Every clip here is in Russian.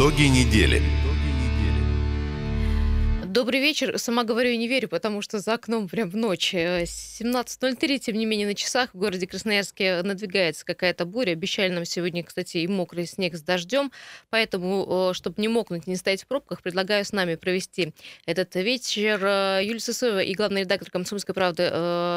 Итоги недели. Добрый вечер. Сама говорю и не верю, потому что за окном прям в ночь. 17.03, тем не менее, на часах в городе Красноярске надвигается какая-то буря. Обещали нам сегодня, кстати, и мокрый снег с дождем. Поэтому, чтобы не мокнуть, не стоять в пробках, предлагаю с нами провести этот вечер. Юлия Сысоева и главный редактор «Комсомольской правды»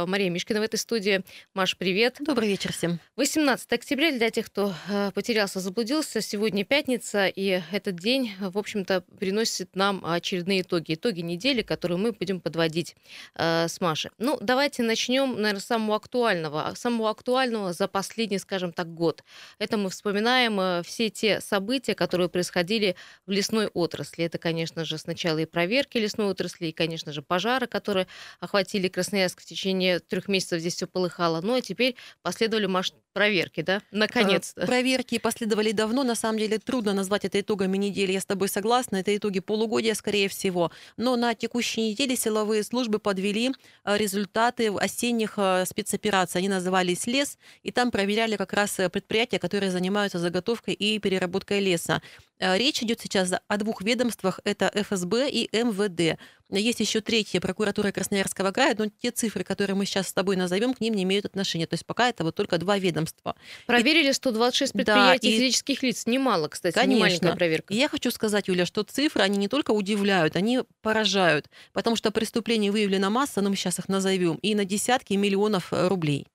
Мария Мишкина в этой студии. Маш, привет. Добрый вечер всем. 18 октября для тех, кто потерялся, заблудился. Сегодня пятница, и этот день, в общем-то, приносит нам очередные итоги итоги недели, которые мы будем подводить э, с Машей. Ну, давайте начнем, наверное, с самого актуального. А самого актуального за последний, скажем так, год. Это мы вспоминаем э, все те события, которые происходили в лесной отрасли. Это, конечно же, сначала и проверки лесной отрасли, и, конечно же, пожары, которые охватили Красноярск в течение трех месяцев. Здесь все полыхало. Ну, а теперь последовали маш... проверки, да? Наконец-то. Э, проверки последовали давно. На самом деле трудно назвать это итогами недели. Я с тобой согласна. Это итоги полугодия, скорее всего но на текущей неделе силовые службы подвели э, результаты осенних э, спецопераций. Они назывались «Лес», и там проверяли как раз э, предприятия, которые занимаются заготовкой и переработкой леса. Речь идет сейчас о двух ведомствах, это ФСБ и МВД. Есть еще третья прокуратура Красноярского края, но те цифры, которые мы сейчас с тобой назовем, к ним не имеют отношения. То есть пока это вот только два ведомства. Проверили 126 предприятий да, и... физических лиц. Немало, кстати, Конечно. проверка. И я хочу сказать, Юля, что цифры, они не только удивляют, они поражают, потому что преступлений выявлена масса, но мы сейчас их назовем, и на десятки миллионов рублей.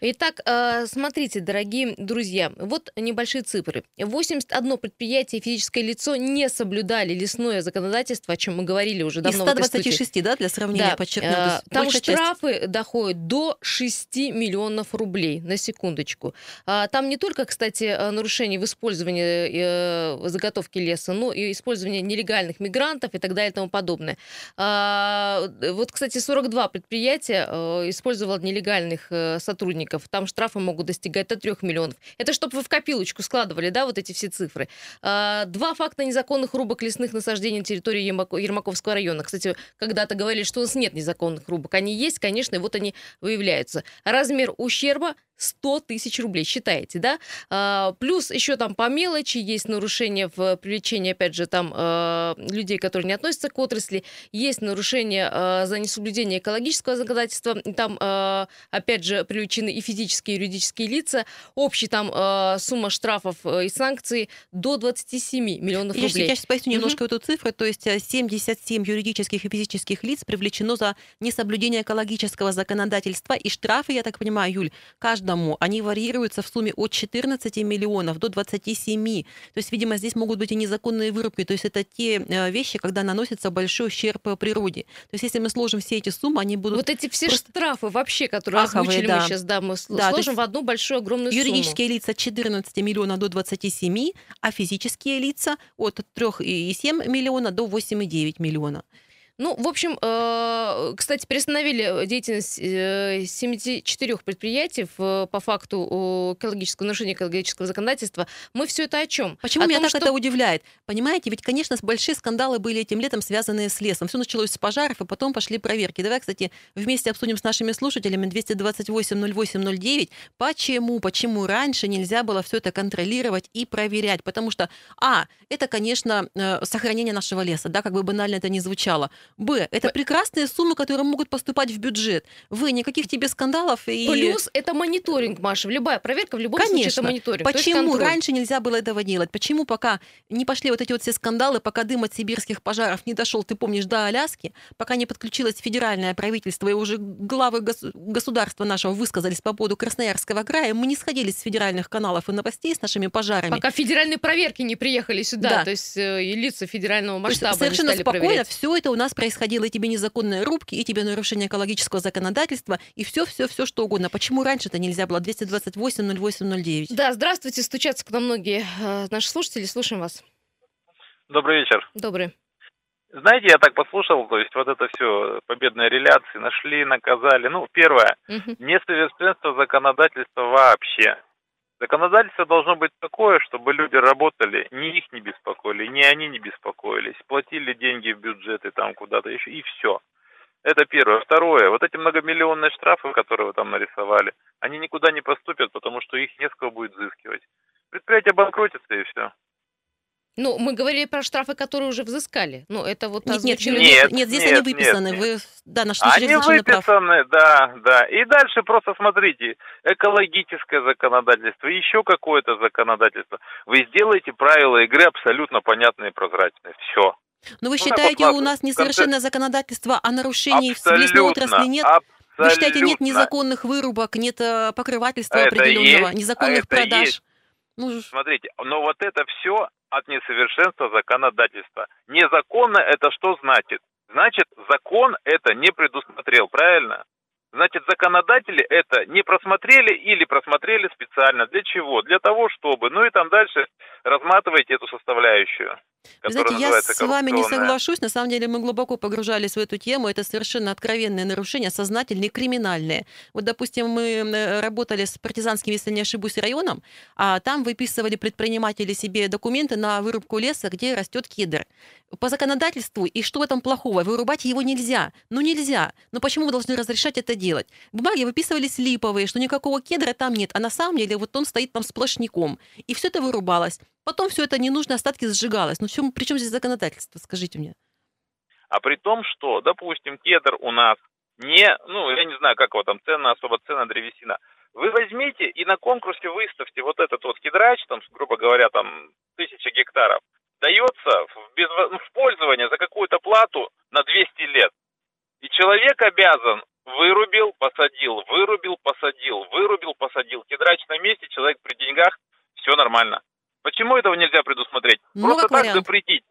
Итак, э, смотрите, дорогие друзья, вот небольшие цифры. 81 предприятие физическое лицо не соблюдали лесное законодательство, о чем мы говорили уже давно. Из 126, да, для сравнения, да. подчеркну. Э, там штрафы часть. доходят до 6 миллионов рублей, на секундочку. А, там не только, кстати, э, нарушение в использовании заготовки леса, но и использование нелегальных мигрантов и так далее и тому подобное. А, вот, кстати, 42 предприятия использовало нелегальных сотрудников сотрудников, там штрафы могут достигать до 3 миллионов. Это чтобы вы в копилочку складывали, да, вот эти все цифры. А, два факта незаконных рубок лесных насаждений на территории Ермаковского района. Кстати, когда-то говорили, что у нас нет незаконных рубок. Они есть, конечно, и вот они выявляются. Размер ущерба 100 тысяч рублей, считаете, да? А, плюс еще там по мелочи есть нарушение в привлечении, опять же, там а, людей, которые не относятся к отрасли, есть нарушение а, за несоблюдение экологического законодательства, там, а, опять же, привлечены и физические, и юридические лица, общий там а, сумма штрафов э, и санкций до 27 миллионов рублей. Я сейчас поясню немножко угу. эту цифру, то есть 77 э, юридических и физических лиц привлечено за несоблюдение экологического законодательства, и штрафы, я так понимаю, Юль, каждому каждому, они варьируются в сумме от 14 миллионов до 27. То есть, видимо, здесь могут быть и незаконные вырубки. То есть это те э, вещи, когда наносится большой ущерб природе. То есть если мы сложим все эти суммы, они будут... Вот эти все просто... штрафы вообще, которые Аховые, озвучили да. мы сейчас, да, мы да, сложим в одну большую огромную юридические сумму. лица 14 миллионов до 27, а физические лица от 3,7 миллиона до 8,9 миллиона. Ну, в общем, э, кстати, приостановили деятельность 74 э, предприятий по факту экологического нарушения экологического законодательства. Мы все это о чем? Почему о меня том, так что... это удивляет? Понимаете, ведь, конечно, большие скандалы были этим летом, связанные с лесом. Все началось с пожаров, и потом пошли проверки. Давай, кстати, вместе обсудим с нашими слушателями 228-08-09. Почему, почему раньше нельзя было все это контролировать и проверять? Потому что, а, это, конечно, э, сохранение нашего леса, да, как бы банально это ни звучало. Б. Это П... прекрасные суммы, которые могут поступать в бюджет. В. Никаких тебе скандалов. И... Плюс это мониторинг, Маша. Любая проверка в любом Конечно. случае это мониторинг. Почему раньше нельзя было этого делать? Почему пока не пошли вот эти вот все скандалы, пока дым от сибирских пожаров не дошел, ты помнишь, до Аляски, пока не подключилось федеральное правительство и уже главы гос- государства нашего высказались по поводу Красноярского края, мы не сходили с федеральных каналов и новостей с нашими пожарами. Пока федеральные проверки не приехали сюда, да. то есть э, и лица федерального масштаба совершенно спокойно проверять. все это у нас происходило, и тебе незаконные рубки, и тебе нарушение экологического законодательства, и все, все, все, что угодно. Почему раньше-то нельзя было 228 08 09? Да, здравствуйте, стучатся к нам многие э, наши слушатели, слушаем вас. Добрый вечер. Добрый. Знаете, я так послушал, то есть вот это все победные реляции нашли, наказали. Ну, первое, угу. несовершенство законодательства вообще. Законодательство должно быть такое, чтобы люди работали, ни их не беспокоили, ни они не беспокоились, платили деньги в бюджеты там куда-то еще, и все. Это первое. Второе, вот эти многомиллионные штрафы, которые вы там нарисовали, они никуда не поступят, потому что их не с кого будет взыскивать. Предприятие банкротится и все. Ну, мы говорили про штрафы, которые уже взыскали. Ну, это вот нет, нет, нет, нет, здесь нет, они выписаны. Нет, Вы, да, наш Они выписаны, прав. да, да. И дальше просто смотрите, экологическое законодательство, еще какое-то законодательство. Вы сделаете правила игры абсолютно понятные и прозрачные. Все. Но ну, вы ну, считаете, у нас несовершенное конце... законодательство, а нарушений абсолютно, в лесной отрасли нет? Абсолютно. Вы считаете, нет незаконных вырубок, нет э, покрывательства это определенного, есть, незаконных а продаж? Есть. Ну, Смотрите, но вот это все от несовершенства законодательства. Незаконно это что значит? Значит, закон это не предусмотрел, правильно? Значит, законодатели это не просмотрели или просмотрели специально. Для чего? Для того, чтобы. Ну и там дальше разматывайте эту составляющую. Знаете, я с вами не соглашусь. На самом деле мы глубоко погружались в эту тему. Это совершенно откровенные нарушения, сознательные, криминальные. Вот, допустим, мы работали с партизанским, если не ошибусь, районом, а там выписывали предприниматели себе документы на вырубку леса, где растет кедр. По законодательству, и что в этом плохого? Вырубать его нельзя. Ну нельзя. Но почему мы должны разрешать это делать? Бумаги выписывались липовые, что никакого кедра там нет, а на самом деле вот он стоит там сплошняком. И все это вырубалось. Потом все это ненужные остатки сжигалось. Ну чем, при чем здесь законодательство, скажите мне? А при том, что, допустим, кедр у нас не, ну, я не знаю, как его там, цена, особо цена древесина. Вы возьмите и на конкурсе выставьте вот этот вот кедрач, там, грубо говоря, там, тысяча гектаров, дается в, без, в пользование за какую-то плату на 200 лет. И человек обязан вырубил, посадил, вырубил, посадил, вырубил, посадил. Кедрач на месте, человек при деньгах, все нормально. Почему этого нельзя предусмотреть? Ну, Просто так вариант. запретить.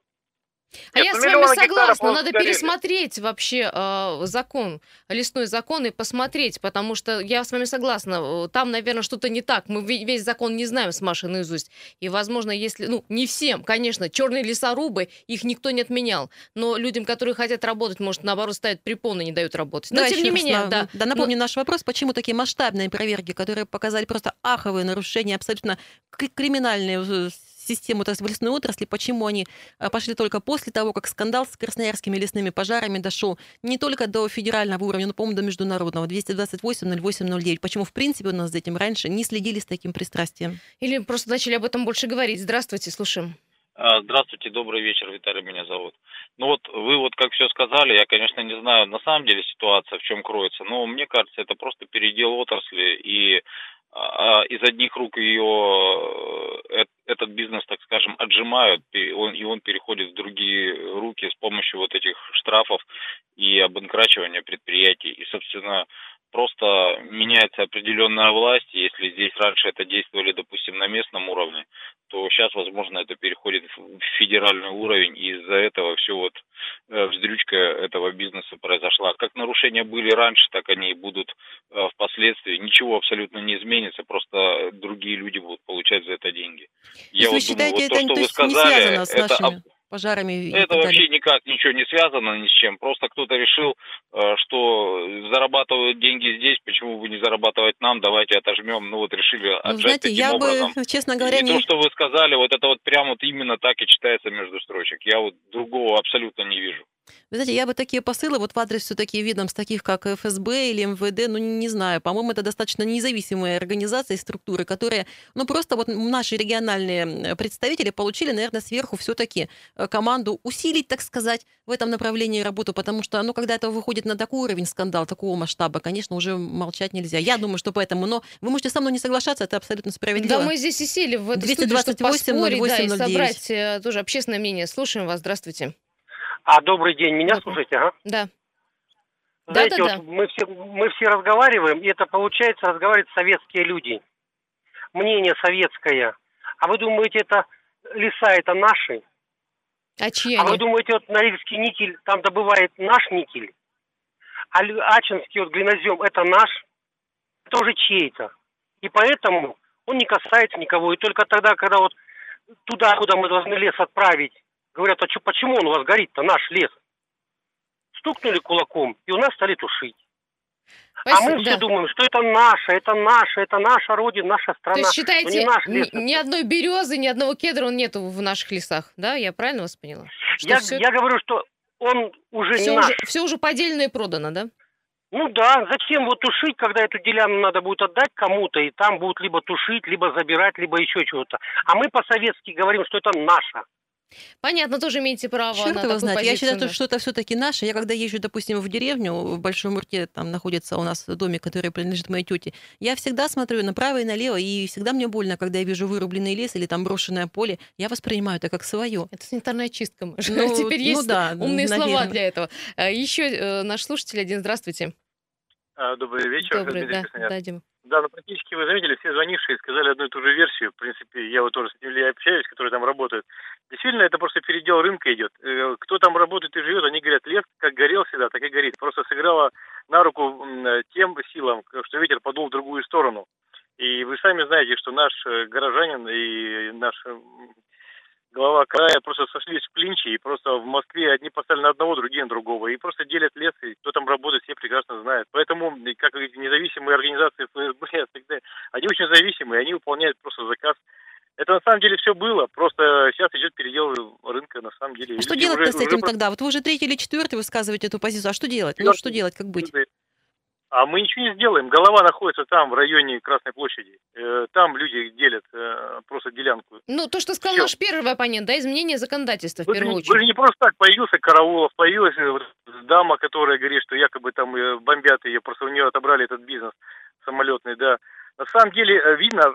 А Нет, я ну, с вами согласна, надо сгорели. пересмотреть вообще э, закон, лесной закон и посмотреть, потому что я с вами согласна, там, наверное, что-то не так. Мы весь закон не знаем с Машей наизусть. И, возможно, если, ну, не всем, конечно, черные лесорубы, их никто не отменял, но людям, которые хотят работать, может, наоборот, ставят препоны, не дают работать. Но, да, тем не менее, да. Да, напомню но... наш вопрос, почему такие масштабные проверки, которые показали просто аховые нарушения, абсолютно криминальные э, систему то есть в лесной отрасли, почему они э, пошли только после того, как скандал с красноярскими лесными пожарами дошел не только до федерального уровня, но, по-моему, до международного, 228-08-09. Почему, в принципе, у нас за этим раньше не следили с таким пристрастием? Или просто начали об этом больше говорить. Здравствуйте, слушаем. А, здравствуйте, добрый вечер, Виталий меня зовут. Ну вот вы вот как все сказали, я, конечно, не знаю на самом деле ситуация в чем кроется, но мне кажется, это просто передел отрасли и из одних рук ее э, этот бизнес, так скажем, отжимают, и он, и он переходит в другие руки с помощью вот этих штрафов и обанкрачивания предприятий. И, собственно, просто меняется определенная власть. Если здесь раньше это действовали, допустим, на местном уровне, сейчас, возможно, это переходит в федеральный уровень, и из-за этого все вот э, вздрючка этого бизнеса произошла. Как нарушения были раньше, так они и будут э, впоследствии. Ничего абсолютно не изменится, просто другие люди будут получать за это деньги. Я вот думаю, вот то, что вы сказали, это пожарами? Это вообще никак ничего не связано ни с чем. Просто кто-то решил, э, что зарабатывают деньги здесь, почему бы не зарабатывать нам, давайте отожмем. Ну вот решили ну, отжать знаете, таким я образом. бы, честно говоря, и не... то, что вы сказали, вот это вот прямо вот именно так и читается между строчек. Я вот другого абсолютно не вижу. Вы знаете, я бы такие посылы вот в адрес все-таки видом с таких, как ФСБ или МВД, ну, не знаю. По-моему, это достаточно независимые организации, структуры, которые, ну, просто вот наши региональные представители получили, наверное, сверху все-таки э, команду усилить, так сказать, в этом направлении работу, потому что, ну, когда это выходит на такой уровень скандал, такого масштаба, конечно, уже молчать нельзя. Я думаю, что поэтому, но вы можете со мной не соглашаться, это абсолютно справедливо. Да, мы здесь и сели в эту 228 студию, чтобы поспорить, 08, да, и собрать э, тоже общественное мнение. Слушаем вас, здравствуйте. А, добрый день, меня да. слушаете, ага? Да. Знаете, да, да, вот да. мы все мы все разговариваем, и это получается разговаривают советские люди. Мнение советское. А вы думаете, это леса это наши? А чьи А они? вы думаете, вот Норильский никель там добывает наш никель? А Ачинский вот глинозем это наш? Это уже чей-то. И поэтому он не касается никого. И только тогда, когда вот туда, куда мы должны лес отправить, Говорят, а чё, почему он у вас горит-то, наш лес? Стукнули кулаком, и у нас стали тушить. Спасибо, а мы да. все думаем, что это наше, это наше, это наша родина, наша страна. То есть считаете, наш лес, ни, ни одной березы, ни одного кедра он нету в наших лесах, да? Я правильно вас поняла? Что я, я говорю, что он уже все не уже, наш. Все уже поделено и продано, да? Ну да, зачем вот тушить, когда эту деляну надо будет отдать кому-то, и там будут либо тушить, либо забирать, либо еще чего-то. А мы по-советски говорим, что это наше. Понятно, тоже имеете право Черт на его знает. Я считаю, да. что это все-таки наше. Я когда езжу, допустим, в деревню, в Большом Мурте, там находится у нас домик, который принадлежит моей тете, я всегда смотрю направо и налево, и всегда мне больно, когда я вижу вырубленный лес или там брошенное поле. Я воспринимаю это как свое. Это санитарная чистка. Ну, Теперь есть ну, да, умные наверное. слова для этого. А, Еще э, наш слушатель один, здравствуйте. А, добрый вечер. Добрый, да, да, Дима. Да, ну практически вы заметили, все звонившие сказали одну и ту же версию. В принципе, я вот тоже с этими общаюсь, которые там работают. Действительно, это просто передел рынка идет. Э, кто там работает и живет, они говорят, лес как горел всегда, так и горит. Просто сыграла на руку тем силам, что ветер подул в другую сторону. И вы сами знаете, что наш э, горожанин и наш глава края просто сошлись в клинче, и просто в Москве одни поставили на одного, другие на другого, и просто делят лес, и кто там работает, все прекрасно знают. Поэтому, как независимые организации ФСБ, они очень зависимые, они выполняют просто заказ это на самом деле все было, просто сейчас идет передел рынка на самом деле. А что делать-то с этим уже... тогда? Вот вы уже третий или четвертый высказываете эту позицию, а что делать? Ну что делать, как быть? А мы ничего не сделаем. Голова находится там, в районе Красной площади. Э, там люди делят э, просто делянку. Ну, то, что сказал Все. наш первый оппонент, да, изменение законодательства в вы, первую очередь. Вы же не просто так появился Караулов, появилась э, дама, которая говорит, что якобы там бомбят ее, просто у нее отобрали этот бизнес самолетный, да. На самом деле видно,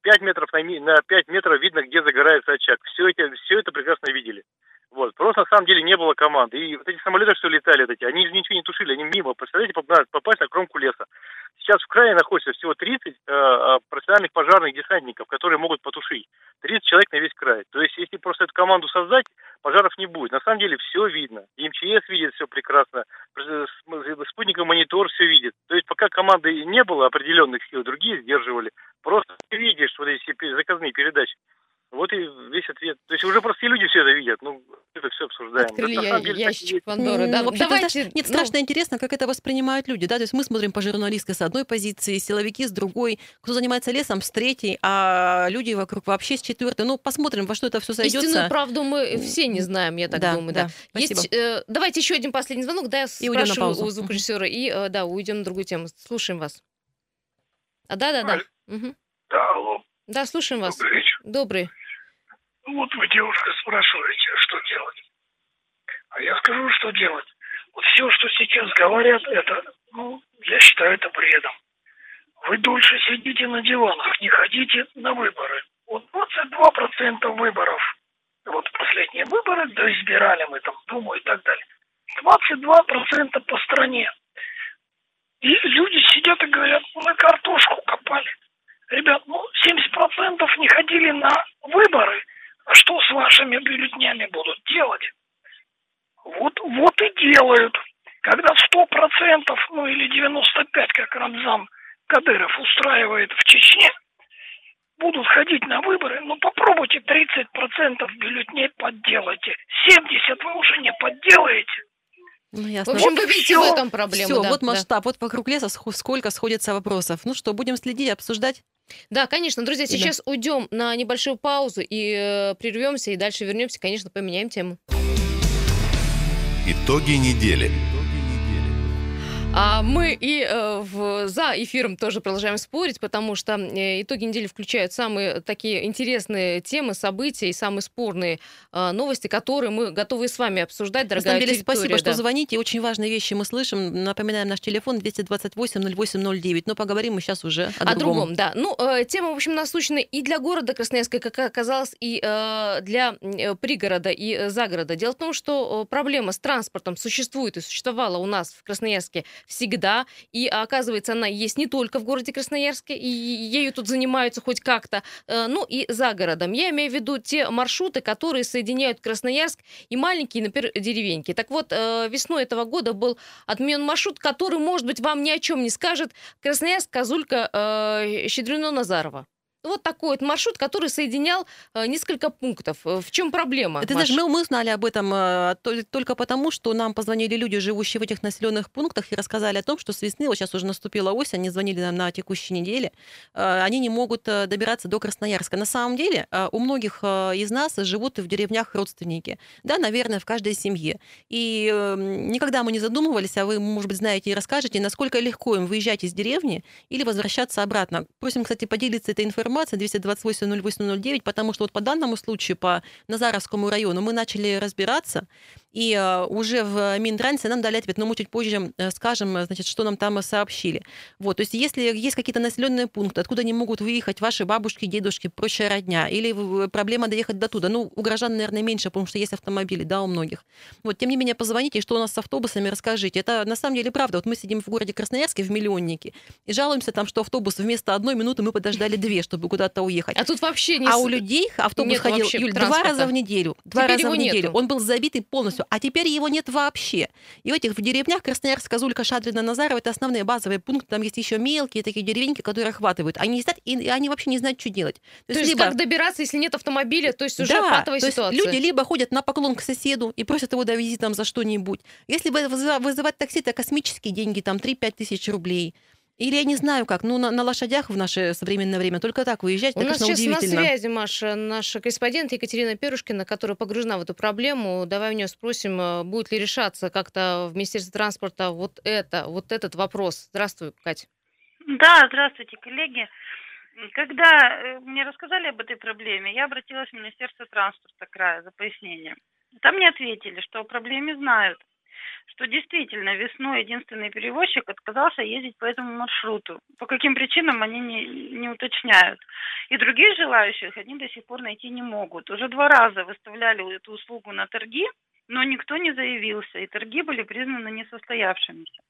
5 метров на, на 5 метров видно, где загорается очаг. Все это, все это прекрасно видели. Вот. Просто на самом деле не было команды. И вот эти самолеты, что летали, вот эти, они же ничего не тушили, они мимо. Представляете, попасть на кромку леса. Сейчас в крае находится всего 30 э, э, профессиональных пожарных десантников, которые могут потушить. 30 человек на весь край. То есть, если просто эту команду создать, пожаров не будет. На самом деле все видно. И МЧС видит все прекрасно. Спутниковый монитор все видит. То есть, пока команды не было определенных сил, другие сдерживали. Просто видишь вот эти заказные передачи. Вот и весь ответ. То есть уже простые люди все это видят. Ну, это все обсуждаем. Открыли я, деле, ящик Пандоры. Да, Вообще, давайте, нет, ну... страшно интересно, как это воспринимают люди. Да? То есть мы смотрим по журналистской с одной позиции, силовики с другой, кто занимается лесом с третьей, а люди вокруг вообще с четвертой. Ну, посмотрим, во что это все сойдется. Истинную правду мы все не знаем, я так да, думаю. Да. Да. Есть, э, давайте еще один последний звонок, да, я и спрашиваю у звукорежиссера, и э, да, уйдем на другую тему. Слушаем вас. А, да, да, да. Угу. Да, алло. Да, слушаем вас. Добрый. Добрый. Вот вы, девушка, спрашиваете, что делать. А я скажу, что делать. Вот все, что сейчас говорят, это, ну, я считаю это бредом. Вы дольше сидите на диванах, не ходите на выборы. Вот 22% выборов. Вот последние выборы, да избирали мы там Думу и так далее. 22% по стране. И люди сидят и говорят, мы картошку копали. Ребят, ну 70% не ходили на выборы – а что с вашими бюллетнями будут делать? Вот, вот и делают. Когда сто процентов, ну или 95, как Рамзан Кадыров устраивает в Чечне, будут ходить на выборы, ну попробуйте 30% бюллетней подделайте. 70 вы уже не подделаете. Ну, ясно. В общем, вот вы видите все, в этом проблему. Все, да, вот масштаб, да. вот вокруг леса сколько сходится вопросов. Ну что, будем следить, обсуждать? Да, конечно. Друзья, сейчас да. уйдем на небольшую паузу и э, прервемся, и дальше вернемся, конечно, поменяем тему. Итоги недели. А мы и э, в, за эфиром тоже продолжаем спорить, потому что э, итоги недели включают самые такие интересные темы, события и самые спорные э, новости, которые мы готовы с вами обсуждать, дорогая На самом деле, спасибо, да. что звоните. Очень важные вещи мы слышим. Напоминаем наш телефон 228-08-09. Но поговорим мы сейчас уже о, о другом. другом. да. Ну, э, тема, в общем, насущная и для города Красноярска, как оказалось, и э, для э, пригорода и э, загорода. Дело в том, что проблема с транспортом существует и существовала у нас в Красноярске всегда. И оказывается, она есть не только в городе Красноярске, и ею тут занимаются хоть как-то, э, ну и за городом. Я имею в виду те маршруты, которые соединяют Красноярск и маленькие, например, деревеньки. Так вот, э, весной этого года был отменен маршрут, который, может быть, вам ни о чем не скажет. Красноярск, Козулька, э, Щедрено-Назарова. Вот такой вот маршрут, который соединял э, несколько пунктов. Э, в чем проблема? Ты знаешь, мы, мы знали об этом э, только потому, что нам позвонили люди, живущие в этих населенных пунктах, и рассказали о том, что с весны, вот сейчас уже наступила осень, они звонили нам на текущей неделе, они не могут добираться до Красноярска. На самом деле у многих из нас живут в деревнях родственники. Да, наверное, в каждой семье. И никогда мы не задумывались, а вы, может быть, знаете и расскажете, насколько легко им выезжать из деревни или возвращаться обратно. Просим, кстати, поделиться этой информацией информация 228 08 потому что вот по данному случаю, по Назаровскому району, мы начали разбираться, и э, уже в Минтрансе нам дали ответ, но мы чуть позже э, скажем, значит, что нам там сообщили. Вот, то есть если есть какие-то населенные пункты, откуда не могут выехать ваши бабушки, дедушки, прочая родня, или проблема доехать до туда, ну, у граждан, наверное, меньше, потому что есть автомобили, да, у многих. Вот, тем не менее, позвоните, что у нас с автобусами, расскажите. Это на самом деле правда. Вот мы сидим в городе Красноярске, в миллионнике, и жалуемся там, что автобус вместо одной минуты мы подождали две, чтобы куда-то уехать. А тут вообще не... А у людей автобус нет ходил, Юль, два раза в неделю. Два Теперь раза в неделю. Нету. Он был забитый полностью а теперь его нет вообще. И в этих в деревнях Красноярск, Козулька, Шадрина, Назарова это основные базовые пункты. Там есть еще мелкие такие деревеньки, которые охватывают. Они сидят, и они вообще не знают, что делать. То, то есть, либо... как добираться, если нет автомобиля, то есть уже да, патовая то ситуация. Есть люди либо ходят на поклон к соседу и просят его довезти там за что-нибудь. Если вызывать такси, это космические деньги, там 3-5 тысяч рублей. Или я не знаю как, ну на, на лошадях в наше современное время только так выезжать, У это, нас сейчас на связи, Маша, наша корреспондент Екатерина Перушкина, которая погружена в эту проблему. Давай у нее спросим, э, будет ли решаться как-то в Министерстве транспорта вот это, вот этот вопрос. Здравствуй, Катя. Да, здравствуйте, коллеги. Когда э, мне рассказали об этой проблеме, я обратилась в Министерство транспорта края за пояснением. Там мне ответили, что о проблеме знают, что действительно весной единственный перевозчик отказался ездить по этому маршруту. По каким причинам они не, не уточняют. И других желающих они до сих пор найти не могут. Уже два раза выставляли эту услугу на торги, но никто не заявился, и торги были признаны несостоявшимися.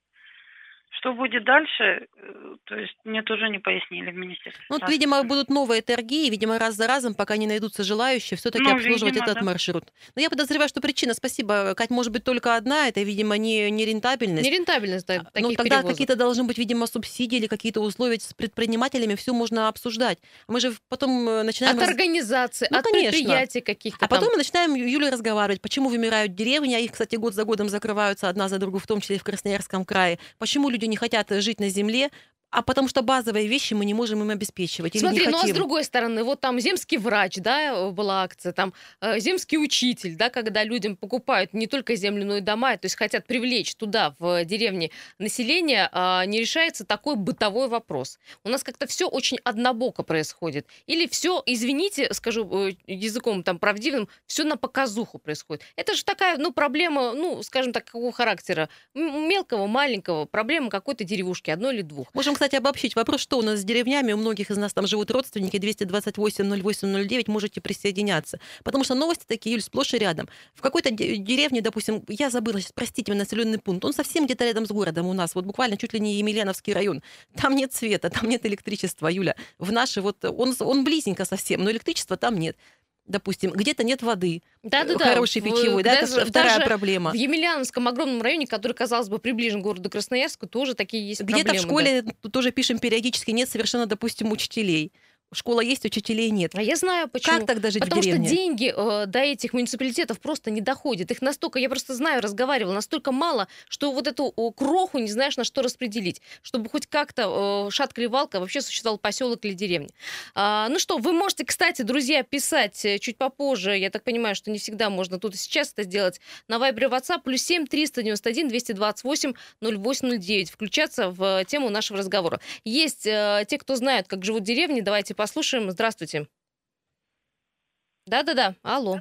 Что будет дальше, э, то есть мне тоже не пояснили в министерстве. Ну, вот, видимо, будут новые торги, и, видимо, раз за разом, пока не найдутся желающие, все-таки ну, обслуживать видимо, этот да. маршрут. Но я подозреваю, что причина, спасибо, Кать, может быть только одна, это, видимо, не, не рентабельность. Не рентабельность, да, Ну, тогда какие-то должны быть, видимо, субсидии или какие-то условия с предпринимателями, все можно обсуждать. Мы же потом э, начинаем... От раз... организации, ну, от конечно. предприятий каких-то А потом мы начинаем, Юля, разговаривать, почему вымирают деревни, а их, кстати, год за годом закрываются одна за другой, в том числе и в Красноярском крае. Почему люди не хотят жить на земле, а потому что базовые вещи мы не можем им обеспечивать. Смотри, или не ну хотим. а с другой стороны, вот там земский врач, да, была акция, там э, земский учитель, да, когда людям покупают не только землю, но и дома, то есть хотят привлечь туда, в деревне, население, э, не решается такой бытовой вопрос. У нас как-то все очень однобоко происходит. Или все, извините, скажу э, языком там правдивым, все на показуху происходит. Это же такая, ну, проблема, ну, скажем так, какого характера? Мелкого, маленького, проблема какой-то деревушки, одной или двух. Можем кстати, обобщить. Вопрос, что у нас с деревнями, у многих из нас там живут родственники, 228-08-09, можете присоединяться. Потому что новости такие, Юль, сплошь и рядом. В какой-то деревне, допустим, я забыла, сейчас, простите меня, населенный пункт, он совсем где-то рядом с городом у нас, вот буквально чуть ли не Емельяновский район. Там нет света, там нет электричества, Юля. В наши вот, он, он близенько совсем, но электричества там нет допустим, где-то нет воды да, да, хорошей да. питьевой, да, даже, это вторая проблема. В Емельяновском огромном районе, который, казалось бы, приближен к городу Красноярску, тоже такие есть Где-то проблемы. в школе да. тоже пишем периодически, нет совершенно, допустим, учителей школа есть, учителей нет. А я знаю, почему. Как тогда жить Потому в деревне? что деньги э, до этих муниципалитетов просто не доходят. Их настолько, я просто знаю, разговаривала, настолько мало, что вот эту э, кроху не знаешь, на что распределить, чтобы хоть как-то э, шатка-ревалка вообще существовал поселок или деревня. А, ну что, вы можете, кстати, друзья, писать э, чуть попозже. Я так понимаю, что не всегда можно тут и сейчас это сделать. На Viber WhatsApp плюс 7 391 228 0809. Включаться в тему нашего разговора. Есть э, те, кто знают, как живут деревни. Давайте послушаем. Здравствуйте. Да-да-да, алло.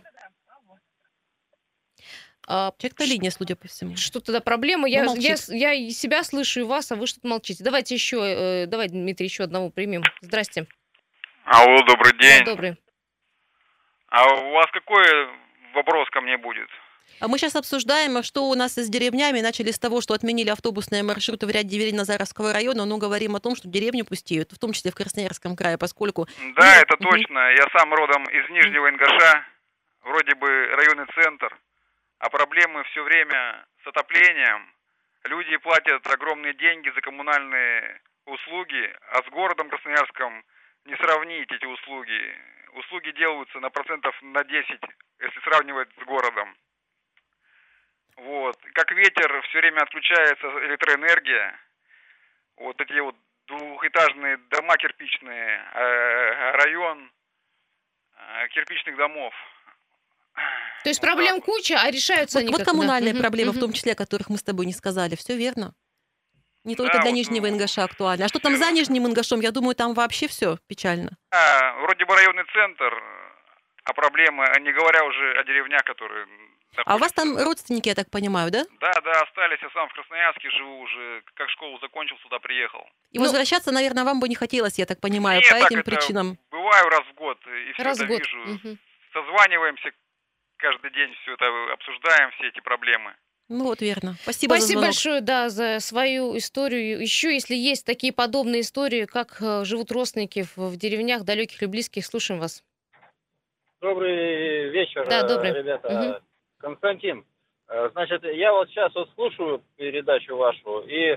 А, Человек на линии, судя по всему. Что тогда проблема? Я, я, я себя слышу и вас, а вы что-то молчите. Давайте еще, э, давай, Дмитрий, еще одного примем. Здрасте. Алло, добрый день. Да, добрый. А у вас какой вопрос ко мне будет? А мы сейчас обсуждаем, что у нас с деревнями. Начали с того, что отменили автобусные маршруты в ряде деревень Назаровского района, но говорим о том, что деревни пустеют, в том числе в Красноярском крае, поскольку... Да, это точно. Я сам родом из Нижнего Ингоша, вроде бы районный центр, а проблемы все время с отоплением. Люди платят огромные деньги за коммунальные услуги, а с городом Красноярском не сравнить эти услуги. Услуги делаются на процентов на 10, если сравнивать с городом. Вот. Как ветер, все время отключается электроэнергия. Вот эти вот двухэтажные дома кирпичные, э, район э, кирпичных домов. То есть проблем куча, а решаются вот, они Вот коммунальные да. проблемы, угу. в том числе, о которых мы с тобой не сказали. Все верно. Не только да, для вот, Нижнего ну, Ингоша актуально. А что там за Нижним Ингошом? Я думаю, там вообще все печально. А, вроде бы районный центр, а проблемы, не говоря уже о деревнях, которые а у вас там родственники, я так понимаю, да? Да, да, остались. Я сам в Красноярске живу уже. Как школу закончил, сюда приехал. И ну, возвращаться, наверное, вам бы не хотелось, я так понимаю, нет, по так этим причинам. Бываю раз в год, и все раз это год. вижу. Угу. Созваниваемся каждый день, все это обсуждаем, все эти проблемы. Ну вот верно. Спасибо, Спасибо за большое, да, за свою историю. Еще, если есть такие подобные истории, как э, живут родственники в деревнях далеких и близких, слушаем вас. Добрый вечер, да, добрый. ребята. Угу. Константин, э, значит, я вот сейчас вот слушаю передачу вашу и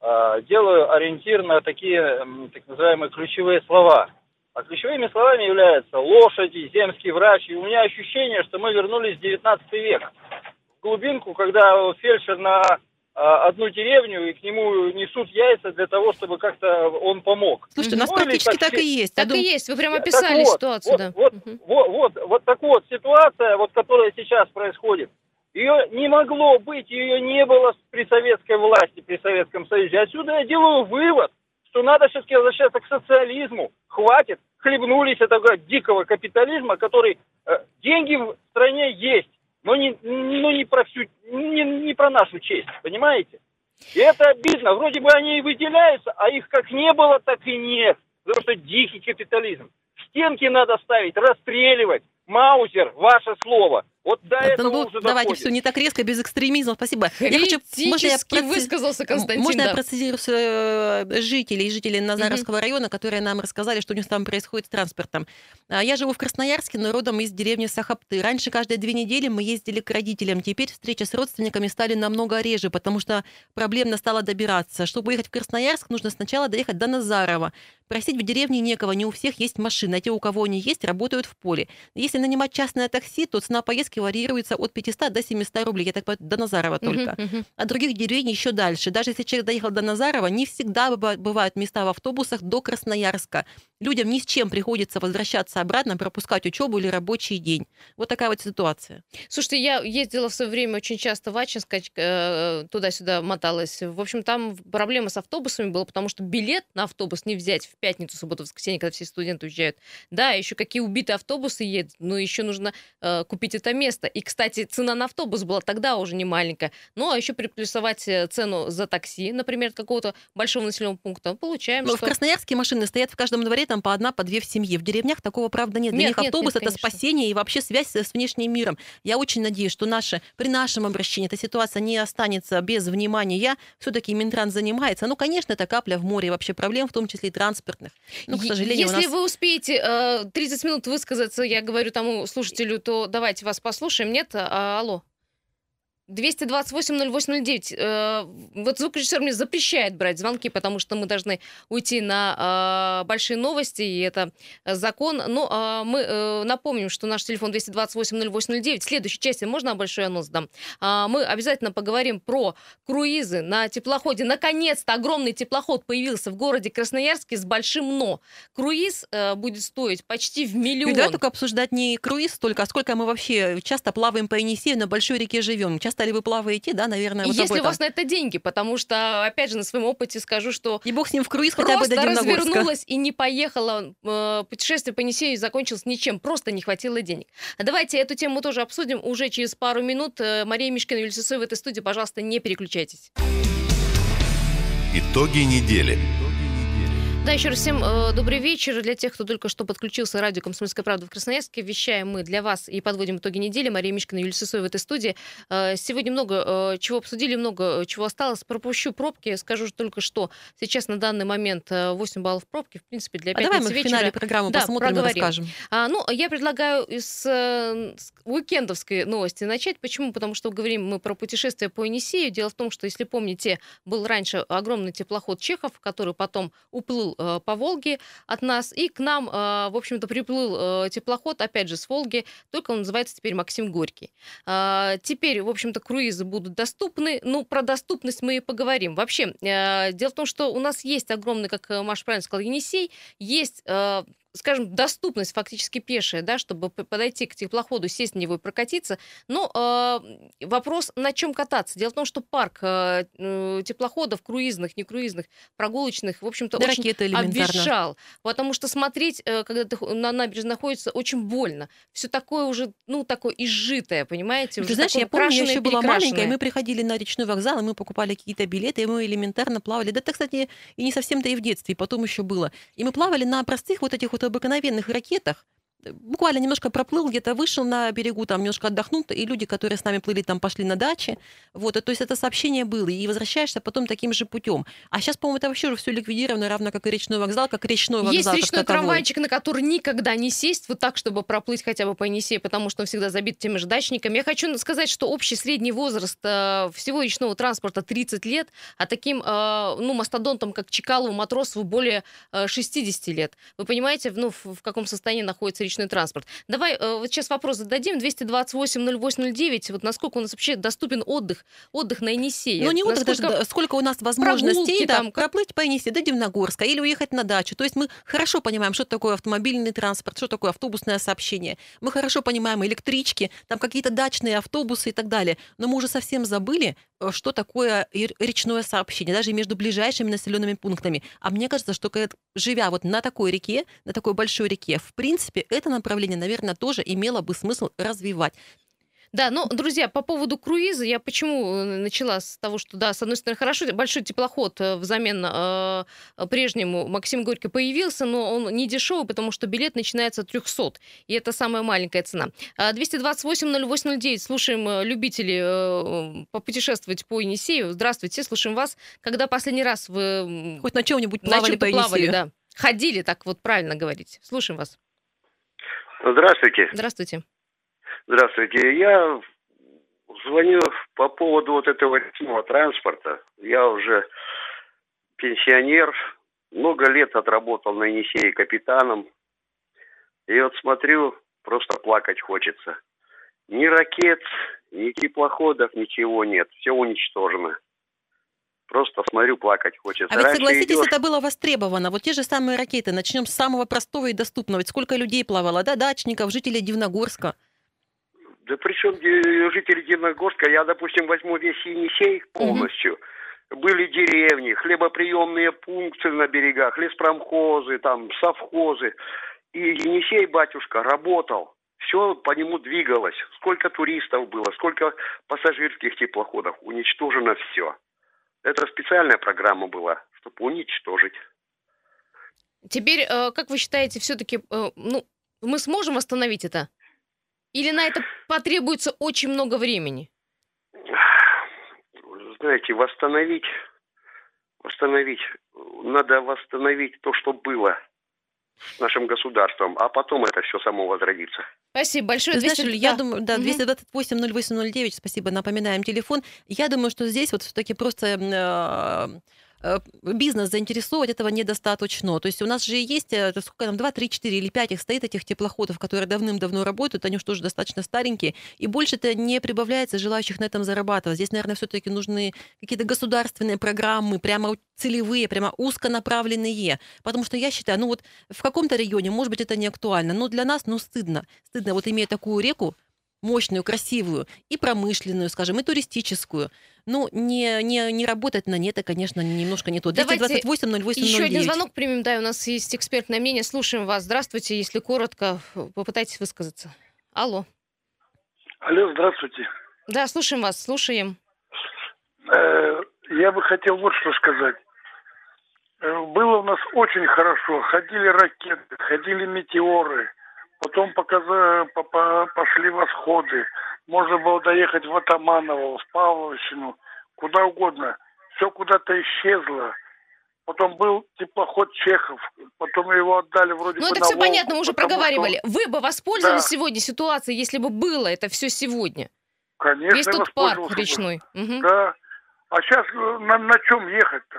э, делаю ориентир на такие так называемые ключевые слова. А ключевыми словами являются лошади, земский врач. И у меня ощущение, что мы вернулись в 19 век. В глубинку, когда фельдшер на одну деревню, и к нему несут яйца для того, чтобы как-то он помог. Слушайте, у нас ну, практически так, так и есть. Так и есть, вы прямо описали вот, ситуацию, вот, да. Вот, угу. вот, вот, вот так вот, ситуация, вот, которая сейчас происходит, ее не могло быть, ее не было при советской власти, при Советском Союзе. Отсюда я делаю вывод, что надо все-таки возвращаться к социализму. Хватит, хлебнулись этого дикого капитализма, который э, деньги в стране есть но не, ну, не про всю, не, не про нашу честь, понимаете? И это обидно. Вроде бы они и выделяются, а их как не было, так и нет. Потому что дикий капитализм. Стенки надо ставить, расстреливать. Маузер, ваше слово. Вот до это этого ну, уже Давайте доходит. все не так резко, без экстремизма. Спасибо. Я хочу, можно я проц... высказался Константин. Можно да. я процитирую э, жителей, жителей Назаровского mm-hmm. района, которые нам рассказали, что у них там происходит с транспортом. А, я живу в Красноярске, но родом из деревни Сахапты. Раньше каждые две недели мы ездили к родителям. Теперь встречи с родственниками стали намного реже, потому что проблемно стало добираться. Чтобы уехать в Красноярск, нужно сначала доехать до Назарова. Просить в деревне некого, не у всех есть машина. Те, у кого они есть, работают в поле. Если нанимать частное такси, то цена поездки поездки варьируется от 500 до 700 рублей. Я так понимаю, до Назарова только. Uh-huh, uh-huh. А других деревень еще дальше. Даже если человек доехал до Назарова, не всегда бывают места в автобусах до Красноярска. Людям ни с чем приходится возвращаться обратно, пропускать учебу или рабочий день. Вот такая вот ситуация. Слушайте, я ездила в свое время очень часто в Ачинск, э, туда-сюда моталась. В общем, там проблема с автобусами была, потому что билет на автобус не взять в пятницу, субботу, воскресенье, когда все студенты уезжают. Да, еще какие убитые автобусы едут, но еще нужно э, купить это место. И, кстати, цена на автобус была тогда уже не маленькая. Ну, а еще приплюсовать э, цену за такси, например, от какого-то большого населенного пункта, получаем, Но что... в Красноярске машины стоят в каждом дворе, там по одна, по две в семье. В деревнях такого, правда, нет. Для нет, них нет, автобус это спасение и вообще связь с внешним миром. Я очень надеюсь, что наши, при нашем обращении эта ситуация не останется без внимания. Все-таки Минтранс занимается. Ну, конечно, это капля в море вообще проблем, в том числе и транспортных. Ну, к сожалению, Если нас... вы успеете 30 э, минут высказаться, я говорю тому слушателю, то давайте вас послушаем. Нет? А, алло. 228-08-09. Э, вот звукорежиссер мне запрещает брать звонки, потому что мы должны уйти на э, большие новости, и это закон. Но э, мы э, напомним, что наш телефон 228-08-09. В следующей части, можно большой анонс дам? Э, мы обязательно поговорим про круизы на теплоходе. Наконец-то огромный теплоход появился в городе Красноярске с большим «но». Круиз будет стоить почти в миллион. Давай только обсуждать не круиз только, а сколько мы вообще часто плаваем по Енисею, на большой реке живем. Часто часто ли вы плаваете, да, наверное, вот Если у вас на это деньги, потому что, опять же, на своем опыте скажу, что... И бог с ним в круиз хотя бы до развернулась и не поехала. Э, путешествие по Енисею закончилось ничем, просто не хватило денег. Давайте эту тему тоже обсудим уже через пару минут. Э, Мария Мишкина, Юлия Сысоева в этой студии, пожалуйста, не переключайтесь. Итоги недели. Да, еще раз всем э, добрый вечер. Для тех, кто только что подключился, радио «Комсомольская правда» в Красноярске. Вещаем мы для вас и подводим итоги недели. Мария Мишкина, Юлия Сысоева в этой студии. Э, сегодня много э, чего обсудили, много э, чего осталось. Пропущу пробки. Скажу только, что сейчас на данный момент 8 э, баллов пробки. В принципе, для пятницы а давай мы вечера... в финале программы да, посмотрим проговорим. и расскажем. А, ну, я предлагаю с, э, с уикендовской новости начать. Почему? Потому что говорим мы про путешествие по Енисею. Дело в том, что, если помните, был раньше огромный теплоход Чехов, который потом уплыл э, по Волге от нас, и к нам, а, в общем-то, приплыл э, теплоход, опять же, с Волги, только он называется теперь Максим Горький. Теперь, в общем-то, круизы будут доступны, ну, про доступность мы и поговорим. Вообще, э, дело в том, что у нас есть огромный, как Маша правильно сказала, Енисей, есть э, скажем, доступность фактически пешая, да, чтобы подойти к теплоходу, сесть на него и прокатиться. Но э, вопрос, на чем кататься. Дело в том, что парк э, теплоходов, круизных, не круизных, прогулочных, в общем-то, да, очень обвешал. Потому что смотреть, э, когда ты на набережной находится, очень больно. Все такое уже, ну, такое изжитое, понимаете? Ты знаешь, я помню, я еще была маленькая, и мы приходили на речной вокзал, и мы покупали какие-то билеты, и мы элементарно плавали. Да это, кстати, и не совсем-то и в детстве, и потом еще было. И мы плавали на простых вот этих вот обыкновенных ракетах, буквально немножко проплыл, где-то вышел на берегу, там немножко отдохнул, и люди, которые с нами плыли, там пошли на дачи. Вот, то есть это сообщение было, и возвращаешься потом таким же путем. А сейчас, по-моему, это вообще уже все ликвидировано, равно как и речной вокзал, как речной вокзал. Есть речной трамвайчик, на который никогда не сесть, вот так, чтобы проплыть хотя бы по Енисею, потому что он всегда забит теми же дачниками. Я хочу сказать, что общий средний возраст э, всего речного транспорта 30 лет, а таким, э, ну, мастодонтом, как Чекалову, Матросову, более э, 60 лет. Вы понимаете, ну, в, в каком состоянии находится речной транспорт. Давай э, вот сейчас вопрос зададим. 228-08-09. Вот насколько у нас вообще доступен отдых, отдых на Енисее? Ну, не отдых, насколько... даже, сколько у нас возможностей да, там, проплыть по Енисее до Дивногорска или уехать на дачу. То есть мы хорошо понимаем, что такое автомобильный транспорт, что такое автобусное сообщение. Мы хорошо понимаем электрички, там какие-то дачные автобусы и так далее. Но мы уже совсем забыли, что такое речное сообщение, даже между ближайшими населенными пунктами. А мне кажется, что живя вот на такой реке, на такой большой реке, в принципе, это направление, наверное, тоже имело бы смысл развивать. Да, ну, друзья, по поводу круиза, я почему э, начала с того, что, да, с одной стороны, хорошо, большой теплоход э, взамен э, прежнему Максим Горько появился, но он не дешевый, потому что билет начинается от 300, и это самая маленькая цена. 228-0809, слушаем э, любителей попутешествовать по Енисею. Здравствуйте, слушаем вас. Когда последний раз вы... Хоть на чем-нибудь плавали на по Енисею? Плавали, да. Ходили, так вот правильно говорить. Слушаем вас. Здравствуйте. Здравствуйте. Здравствуйте. Я звоню по поводу вот этого речного транспорта. Я уже пенсионер, много лет отработал на Енисее капитаном. И вот смотрю, просто плакать хочется. Ни ракет, ни теплоходов, ничего нет. Все уничтожено. Просто смотрю, плакать хочется. А ведь, согласитесь, идешь... это было востребовано. Вот те же самые ракеты. Начнем с самого простого и доступного. Ведь сколько людей плавало, да, дачников, жителей Дивногорска. Да при чем жители Дивногорска? Я, допустим, возьму весь Енисей полностью. Угу. Были деревни, хлебоприемные пункты на берегах, леспромхозы, там, совхозы. И Енисей, батюшка, работал. Все по нему двигалось. Сколько туристов было, сколько пассажирских теплоходов. Уничтожено все. Это специальная программа была, чтобы уничтожить. Теперь, э, как вы считаете, все-таки, э, ну, мы сможем остановить это? Или на это потребуется очень много времени? Знаете, восстановить, восстановить, надо восстановить то, что было с нашим государством, а потом это все само возродится. Спасибо большое. 200... Знаешь, я думаю, да, 228 0809, спасибо, напоминаем телефон. Я думаю, что здесь вот все-таки просто э, Э, бизнес заинтересовать этого недостаточно. То есть у нас же есть, э, сколько там, 2, 3, 4 или 5 их стоит, этих теплоходов, которые давным-давно работают, они уже тоже достаточно старенькие, и больше-то не прибавляется желающих на этом зарабатывать. Здесь, наверное, все-таки нужны какие-то государственные программы, прямо целевые, прямо узконаправленные. Потому что я считаю, ну вот в каком-то регионе, может быть, это не актуально, но для нас, ну, стыдно. Стыдно вот иметь такую реку, мощную, красивую, и промышленную, скажем, и туристическую. Ну, не, не, не работать на нет, это, конечно, немножко не то. 228 08 Еще один звонок примем, да, у нас есть экспертное мнение. Слушаем вас. Здравствуйте, если коротко, попытайтесь высказаться. Алло. Алло, здравствуйте. Да, слушаем вас, слушаем. Э, я бы хотел вот что сказать. Э, было у нас очень хорошо. Ходили ракеты, ходили метеоры – Потом показа, пошли восходы. Можно было доехать в Атаманово, в Павловщину, куда угодно. Все куда-то исчезло. Потом был теплоход Чехов, потом его отдали вроде ну, бы это все Волгу, понятно, мы уже проговаривали. Что... Вы бы воспользовались да. сегодня ситуацией, если бы было это все сегодня? Конечно, Весь тот парк речной. Угу. Да. А сейчас э, на, на чем ехать-то?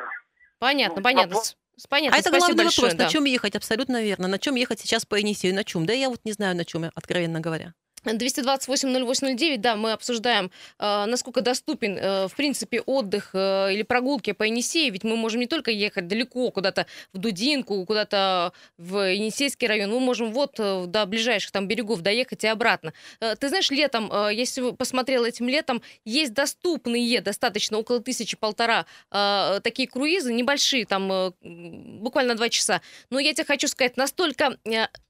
Понятно, ну, понятно. На... Понятно, а это главный большое, вопрос, да. на чем ехать, абсолютно верно. На чем ехать сейчас по Енисею, на чем? Да я вот не знаю, на чем, откровенно говоря. 228-08-09, да, мы обсуждаем, э, насколько доступен, э, в принципе, отдых э, или прогулки по Енисею, ведь мы можем не только ехать далеко, куда-то в Дудинку, куда-то в Енисейский район, мы можем вот до ближайших там берегов доехать и обратно. Ты знаешь, летом, если посмотрел этим летом, есть доступные достаточно около тысячи-полтора такие круизы, небольшие, там буквально два часа. Но я тебе хочу сказать, настолько,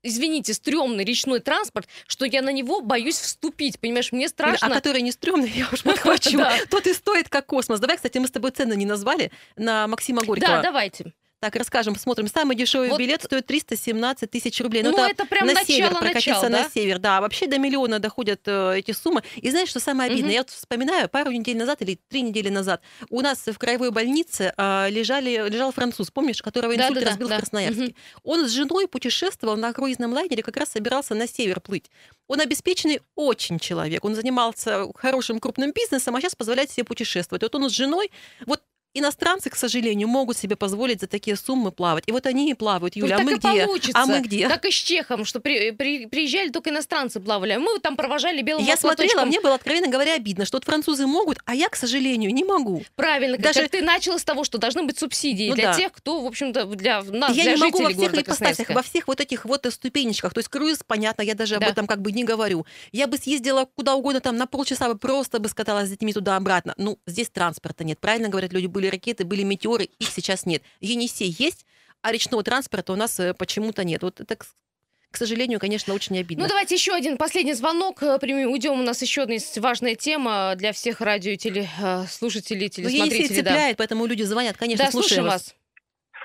извините, стрёмный речной транспорт, что я на него боюсь вступить, понимаешь, мне страшно. А который не стрёмный, я уж подхвачу. Тот и стоит как космос. Давай, кстати, мы с тобой цены не назвали на Максима Горького. Да, давайте. Так, расскажем, посмотрим. Самый дешевый вот. билет стоит 317 тысяч рублей. Ну, ну это, это прям на начало, север, прокатиться начало, да? на север. Да, вообще до миллиона доходят э, эти суммы. И знаешь, что самое обидное? Угу. Я вот вспоминаю, пару недель назад или три недели назад у нас в краевой больнице э, лежали, лежал француз, помнишь, которого инсульт да, да, разбил да, в Красноярске. Угу. Он с женой путешествовал на круизном лайнере, как раз собирался на север плыть. Он обеспеченный очень человек. Он занимался хорошим крупным бизнесом, а сейчас позволяет себе путешествовать. Вот он с женой, вот иностранцы, к сожалению, могут себе позволить за такие суммы плавать. И вот они и плавают, Юля, ну, а мы где? Получится. А мы где? Так и с Чехом, что при, при, приезжали только иностранцы плавали. А мы там провожали белым Я смотрела, мне было, откровенно говоря, обидно, что вот французы могут, а я, к сожалению, не могу. Правильно, Даже... как ты начала с того, что должны быть субсидии ну, для да. тех, кто, в общем-то, для нас, Я для не могу во всех ипостасях, во всех вот этих вот ступенечках. То есть круиз, понятно, я даже да. об этом как бы не говорю. Я бы съездила куда угодно, там на полчаса бы просто бы скаталась с детьми туда-обратно. Ну, здесь транспорта нет. Правильно говорят люди, были ракеты, были метеоры их сейчас нет. Енисей есть, а речного транспорта у нас э, почему-то нет. Вот это, к сожалению, конечно, очень обидно. Ну, давайте еще один последний звонок э, примем. Уйдем. У нас еще одна важная тема для всех радио и телеслушателей, телесмотрителей. Ну, Енисей цепляет, да. поэтому люди звонят. Конечно, да, слушаем вас. вас.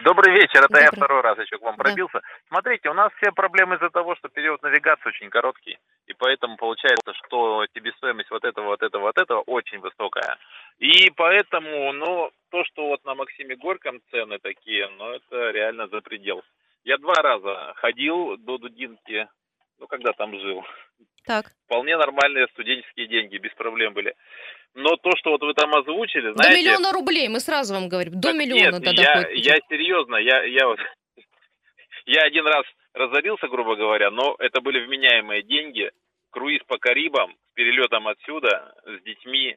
Добрый вечер, это Добрый. я второй раз еще к вам пробился. Да. Смотрите, у нас все проблемы из-за того, что период навигации очень короткий, и поэтому получается, что себестоимость вот этого, вот этого, вот этого очень высокая. И поэтому, ну, то, что вот на Максиме Горьком цены такие, ну, это реально за предел. Я два раза ходил до Дудинки, ну, когда там жил. Так. Вполне нормальные студенческие деньги, без проблем были. Но то, что вот вы там озвучили, знаете... До миллиона рублей, мы сразу вам говорим. До миллиона нет, тогда я, я серьезно, я, я вот... Я один раз разорился, грубо говоря, но это были вменяемые деньги. Круиз по Карибам с перелетом отсюда, с детьми,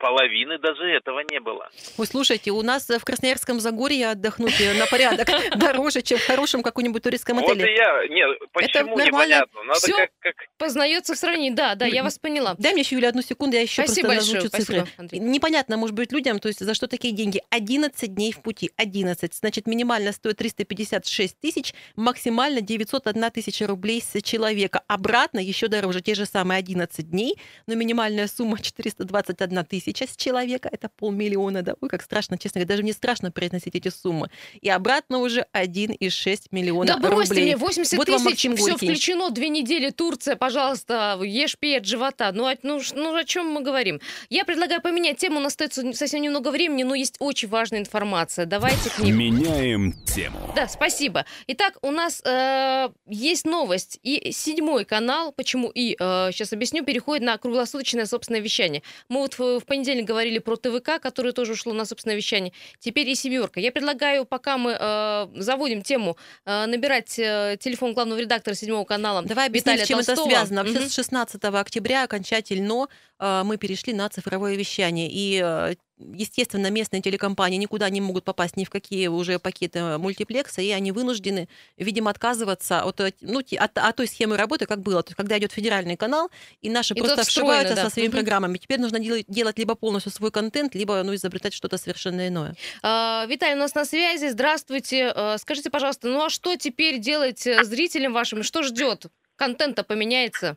половины даже этого не было. Ой, слушайте, у нас в Красноярском Загорье отдохнуть на порядок дороже, чем в хорошем каком-нибудь туристском отеле. Вот и я, нет, почему непонятно. Надо Все как, как... познается в сравнении, да, да, я вас поняла. Дай мне еще, Юля, одну секунду, я еще спасибо просто большое, цифры. Спасибо, Непонятно, может быть, людям, то есть за что такие деньги? 11 дней в пути, 11. Значит, минимально стоит 356 тысяч, максимально 901 тысяча рублей с человека. Обратно еще дороже, те же самые 11 дней, но минимальная сумма 421 тысяча сейчас человека, это полмиллиона, да, ой, как страшно, честно говоря, даже мне страшно произносить эти суммы. И обратно уже 1,6 миллиона да рублей. Да мне, 80 вот тысяч, все включено, две недели, Турция, пожалуйста, ешь, пей от живота. Ну, ну, ну, о чем мы говорим? Я предлагаю поменять тему, у нас остается совсем немного времени, но есть очень важная информация. Давайте к ним. Меняем тему. Да, спасибо. Итак, у нас э, есть новость. И седьмой канал, почему и, э, сейчас объясню, переходит на круглосуточное собственное вещание. Мы вот в, в понедельник понедельник говорили про ТВК, которое тоже ушло на собственное вещание. Теперь и «семерка». Я предлагаю, пока мы э, заводим тему, э, набирать э, телефон главного редактора седьмого канала Давай объяснить, с чем Толстого. это связано. Вообще угу. с 16 октября окончательно э, мы перешли на цифровое вещание. И э, естественно, местные телекомпании никуда не могут попасть ни в какие уже пакеты мультиплекса, и они вынуждены, видимо, отказываться от, ну, от, от той схемы работы, как было. То есть, когда идет федеральный канал, и наши и просто вшиваются да. со своими угу. программами. Теперь нужно делать, делать либо полностью свой контент, либо ну, изобретать что-то совершенно иное. А, Виталий у нас на связи. Здравствуйте. А, скажите, пожалуйста, ну а что теперь делать э, зрителям вашим? Что ждет? Контент-то поменяется?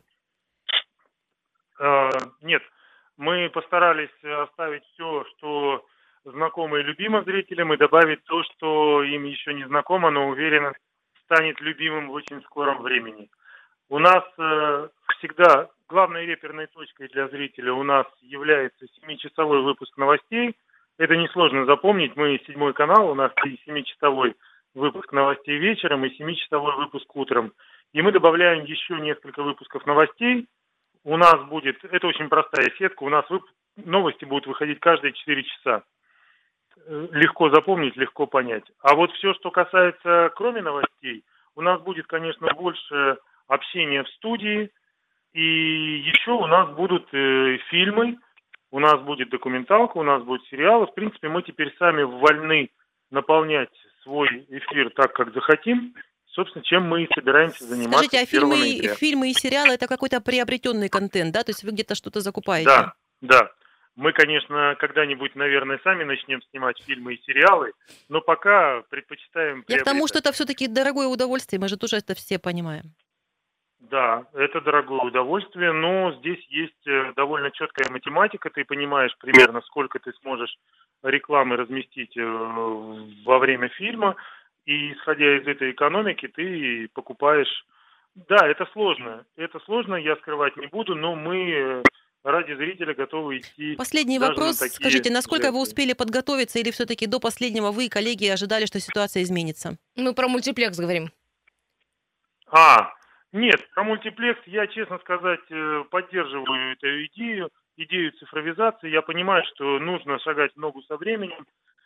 А, нет, мы постарались оставить все, что знакомо и любимо зрителям, и добавить то, что им еще не знакомо, но уверенно станет любимым в очень скором времени. У нас э, всегда главной реперной точкой для зрителя у нас является 7-часовой выпуск новостей. Это несложно запомнить. Мы седьмой канал, у нас и 7-часовой выпуск новостей вечером, и 7-часовой выпуск утром. И мы добавляем еще несколько выпусков новостей, у нас будет, это очень простая сетка, у нас вып, новости будут выходить каждые 4 часа. Э, легко запомнить, легко понять. А вот все, что касается, кроме новостей, у нас будет, конечно, больше общения в студии, И еще у нас будут э, фильмы, у нас будет документалка, у нас будет сериалы. В принципе, мы теперь сами вольны наполнять свой эфир так, как захотим. Собственно, чем мы и собираемся заниматься. Скажите, а фильмы, фильмы и сериалы это какой-то приобретенный контент, да? То есть вы где-то что-то закупаете? Да, да. Мы, конечно, когда-нибудь, наверное, сами начнем снимать фильмы и сериалы, но пока предпочитаем... Я к тому, что это все-таки дорогое удовольствие, мы же тоже это все понимаем. Да, это дорогое удовольствие, но здесь есть э, довольно четкая математика. Ты понимаешь примерно, сколько ты сможешь рекламы разместить э, во время фильма, и исходя из этой экономики ты покупаешь. Да, это сложно. Это сложно, я скрывать не буду, но мы э, ради зрителя готовы идти. Последний вопрос. На Скажите, насколько вы успели подготовиться или все-таки до последнего вы, коллеги, ожидали, что ситуация изменится? Мы про мультиплекс говорим. А, нет, про мультиплекс я, честно сказать, э, поддерживаю эту идею, идею цифровизации. Я понимаю, что нужно шагать в ногу со временем,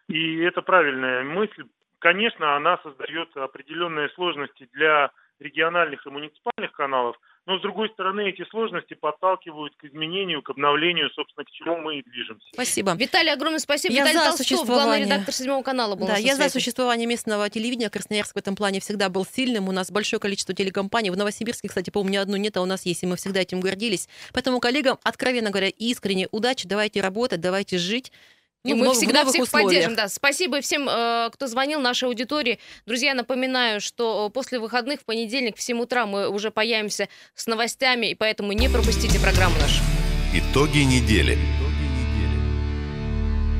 и это правильная мысль. Конечно, она создает определенные сложности для региональных и муниципальных каналов, но, с другой стороны, эти сложности подталкивают к изменению, к обновлению, собственно, к чему мы и движемся. Спасибо. Виталий, огромное спасибо. Я Виталий за Толстов, главный редактор седьмого канала был Да, я за существование местного телевидения. Красноярск в этом плане всегда был сильным. У нас большое количество телекомпаний. В Новосибирске, кстати, помню, ни одной нет, а у нас есть, и мы всегда этим гордились. Поэтому коллегам, откровенно говоря, искренне удачи. Давайте работать, давайте жить. Ну, и мы всегда всех условиях. поддержим. Да. Спасибо всем, э, кто звонил, нашей аудитории. Друзья, напоминаю, что после выходных в понедельник в 7 утра мы уже появимся с новостями, и поэтому не пропустите программу нашу. Итоги недели